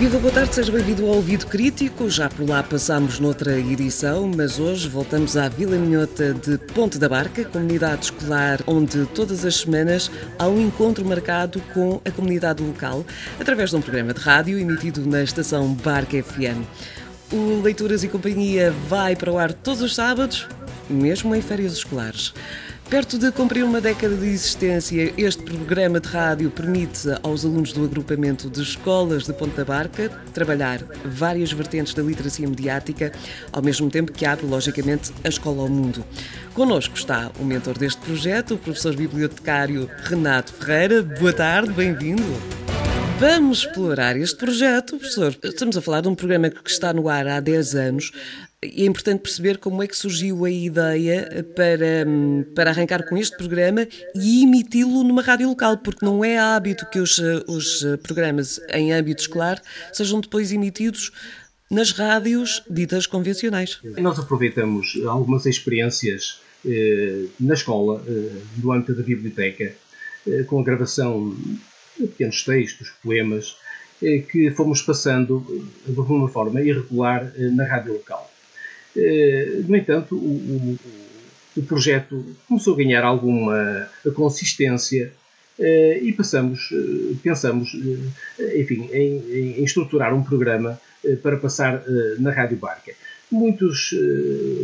Viva, boa tarde, seja bem-vindo ao Ouvido Crítico. Já por lá passámos noutra edição, mas hoje voltamos à Vila Minhota de Ponte da Barca, comunidade escolar onde todas as semanas há um encontro marcado com a comunidade local, através de um programa de rádio emitido na estação Barca FM. O Leituras e Companhia vai para o ar todos os sábados, mesmo em férias escolares. Perto de cumprir uma década de existência, este programa de rádio permite aos alunos do agrupamento de escolas de Ponta Barca trabalhar várias vertentes da literacia mediática, ao mesmo tempo que abre, logicamente, a escola ao mundo. Connosco está o mentor deste projeto, o professor bibliotecário Renato Ferreira. Boa tarde, bem-vindo. Vamos explorar este projeto, professor. Estamos a falar de um programa que está no ar há 10 anos. É importante perceber como é que surgiu a ideia para, para arrancar com este programa e emiti-lo numa rádio local, porque não é hábito que os, os programas em âmbito escolar sejam depois emitidos nas rádios ditas convencionais. Nós aproveitamos algumas experiências eh, na escola, eh, no âmbito da biblioteca, eh, com a gravação pequenos textos, poemas, eh, que fomos passando de alguma forma irregular eh, na rádio local. Eh, no entanto, o, o, projeto começou a ganhar alguma consistência e passamos, pensamos, enfim, em, em estruturar um programa para passar na Rádio Barca. Muitos,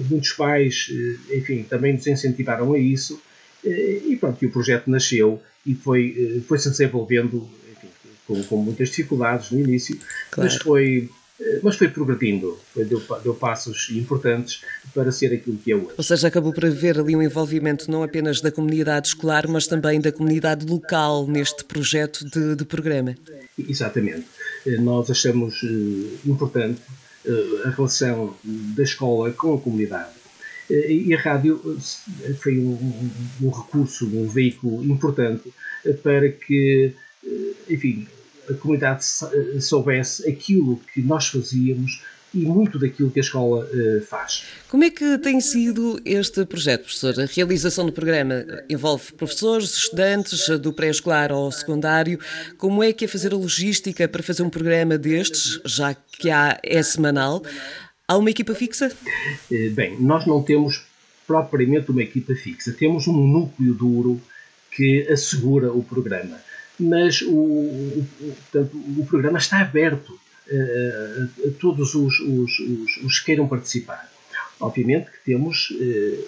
muitos pais, enfim, também nos incentivaram a isso e pronto, e o projeto nasceu e foi, eh, foi se desenvolvendo enfim, com, com, muitas dificuldades no início, claro. mas foi eh, mas foi progredindo, deu, deu, passos importantes para ser aquilo que é hoje. Ou seja, acabou por haver ali um envolvimento não apenas da comunidade escolar, mas também da comunidade local neste projeto de, de programa. Exatamente. Eh, nós achamos importante a relação da escola com a comunidade. E a rádio foi um, um recurso, um veículo importante para que, enfim, a comunidade soubesse aquilo que nós fazíamos e muito daquilo que a escola faz. Como é que tem sido este projeto, professor? A realização do programa envolve professores, estudantes, do pré-escolar ao secundário. Como é que é fazer a logística para fazer um programa destes, já que há, é semanal? Há uma equipa fixa? Eh, bem, nós não temos propriamente uma equipa fixa. Temos um núcleo duro que assegura o programa. Mas o, o, portanto, o programa está aberto uh, a, todos os, os, os, os, que queiram participar. Obviamente que temos uh,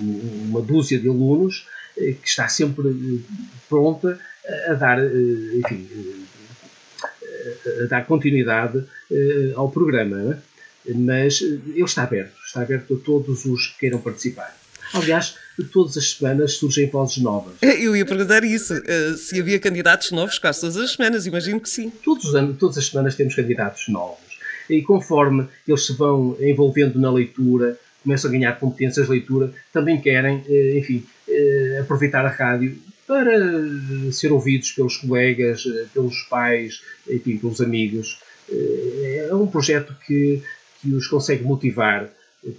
uma dúzia de alunos que está sempre pronta a, a dar, enfim, a dar continuidade ao programa. É? mas eh, ele está aberto, está aberto a todos os que queiram participar. Aliás, todas as semanas surgem vozes novas. Eu ia perguntar isso, eh, se havia candidatos novos quase todas as semanas, imagino que sim. Todos os anos, todas as semanas temos candidatos novos. E conforme eles se vão envolvendo na leitura, começam a ganhar competências de leitura, também querem, eh, enfim, aproveitar a rádio para ser ouvidos pelos colegas, pelos pais, enfim, pelos amigos. É um projeto que que os consegue motivar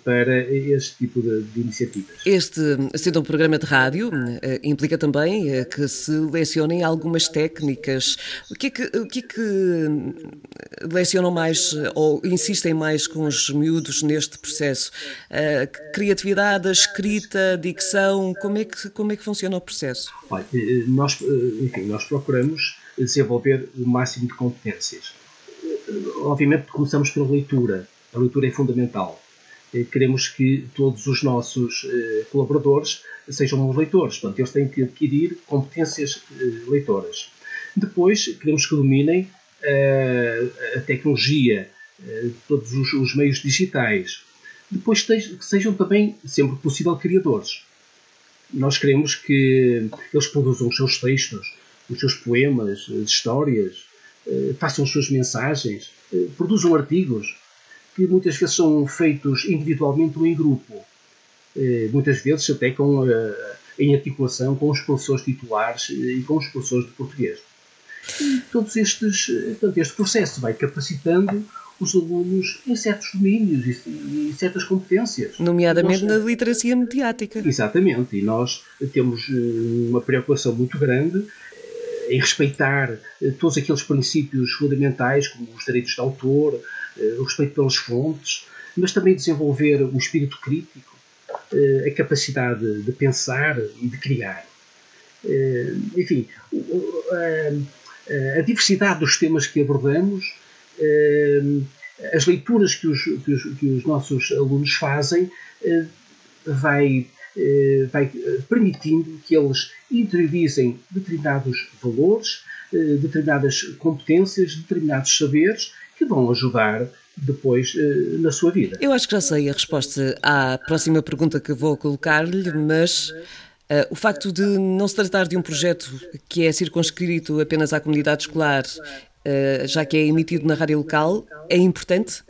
para este tipo de, de, iniciativas. Este, sendo um programa de rádio, eh, implica também eh, que se lecionem algumas técnicas. O que é que, o que, é que lecionam mais ou insistem mais com os miúdos neste processo? A criatividade, a escrita, a dicção, como é que, como é que funciona o processo? Olha, eh, nós, enfim, nós procuramos desenvolver o máximo de competências. Obviamente começamos pela leitura a leitura é fundamental. Eh, queremos que todos os nossos eh, colaboradores sejam bons leitores, portanto, eles têm que adquirir competências eh, leitoras. Depois, queremos que dominem a tecnologia, todos os, os meios digitais. Depois, que sejam também, sempre possível, criadores. Nós queremos que eles produzam os seus textos, os seus poemas, as histórias, façam as suas mensagens, produzam artigos que muitas vezes são feitos individualmente ou em grupo. Eh, muitas vezes até com, eh, em articulação com os professores titulares eh, e com os professores de português. E todos estes, portanto, este processo vai capacitando os alunos em certos domínios e, certas competências. Nomeadamente nós, na literacia mediática. Exatamente, e nós temos uma preocupação muito grande em respeitar todos aqueles princípios fundamentais, como os direitos de autor, o respeito pelas fontes, mas também desenvolver o espírito crítico, a capacidade de pensar e de criar. Enfim, a diversidade dos temas que abordamos, as leituras que os, que os, que os nossos alunos fazem, vai eh, vai eh, permitindo que eles interiorizem determinados valores, eh, determinadas competências, determinados saberes que vão ajudar depois na sua vida. Eu acho que já sei a resposta à próxima pergunta que vou colocar-lhe, mas Uh, o facto de não se tratar de um projeto que é circunscrito apenas à comunidade escolar, uh, já que é emitido na rádio local, é importante?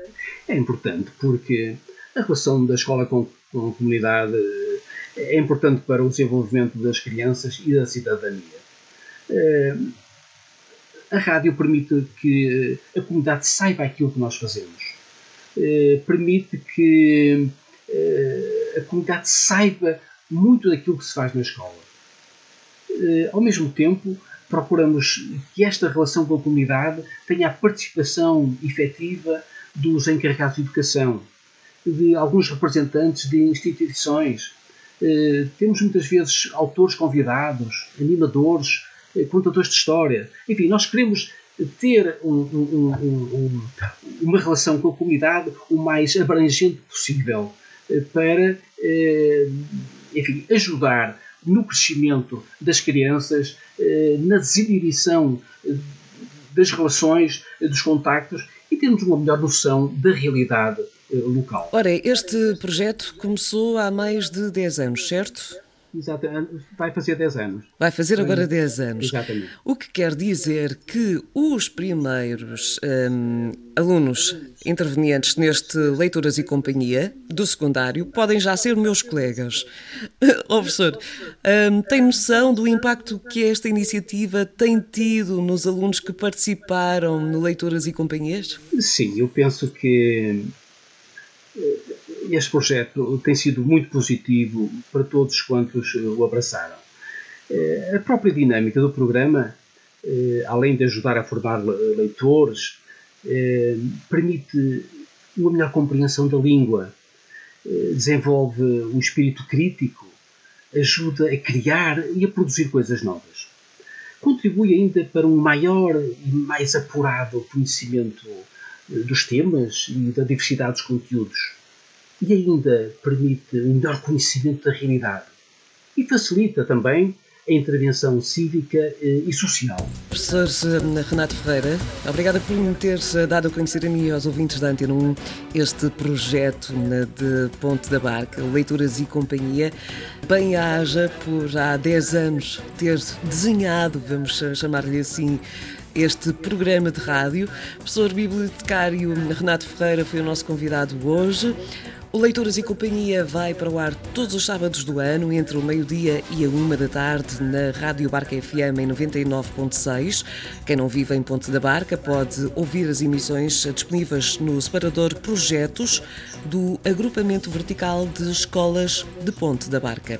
É importante porque a relação da escola com, com a comunidade é importante para o desenvolvimento das crianças e da cidadania. Eh, a rádio permite que a comunidade saiba aquilo que nós fazemos. Eh, permite que eh, a comunidade saiba muito daquilo que se faz na escola. Ao mesmo tempo, procuramos que esta relação com a comunidade tenha a participação efetiva dos encarregados de educação, de alguns representantes de instituições, eh, temos muitas vezes autores convidados, animadores, eh, contadores de história. Enfim, nós queremos ter um, um, um, uma relação com a comunidade o mais abrangente possível eh, para enfim, ajudar no crescimento das crianças, na desinibição das relações, dos contactos e termos uma melhor noção da realidade eh, local. Ora, este projeto começou há mais de 10 anos, certo? Exatamente, vai fazer 10 anos. Vai fazer agora 10 anos. Exatamente. O que quer dizer que os primeiros hum, alunos intervenientes neste Leituras e Companhia do secundário podem já ser meus colegas. oh, professor, hum, tem noção do impacto que esta iniciativa tem tido nos alunos que participaram no Leituras e Companhias? Sim, eu penso que este projeto tem sido muito positivo para todos quantos o abraçaram. Eh, a própria dinâmica do programa, eh, além de ajudar a formar leitores, eh, permite uma melhor compreensão da língua, desenvolve um espírito crítico, ajuda a criar e a produzir coisas novas. Contribui ainda para um maior e mais apurado conhecimento dos temas e da diversidade dos conteúdos e ainda permite um melhor conhecimento da realidade e facilita também a intervenção cívica eh, e social. Professor eh, Renato Ferreira, obrigada por me ter eh, dado a conhecer a mim e aos ouvintes da Antena 1 este projeto de Ponte da Barca, Leituras e Companhia. Bem haja por há 10 anos ter desenhado, vamos chamar-lhe assim, este programa de rádio. Professor bibliotecário Renato Ferreira foi o nosso convidado hoje. O Leituras e Companhia vai para o ar todos os sábados do ano, entre o meio-dia e a uma da tarde, na Rádio Barca FM em 99.6. Quem não vive em Ponte da Barca pode ouvir as emissões disponíveis no separador Projetos do Agrupamento Vertical de Escolas de Ponte da Barca.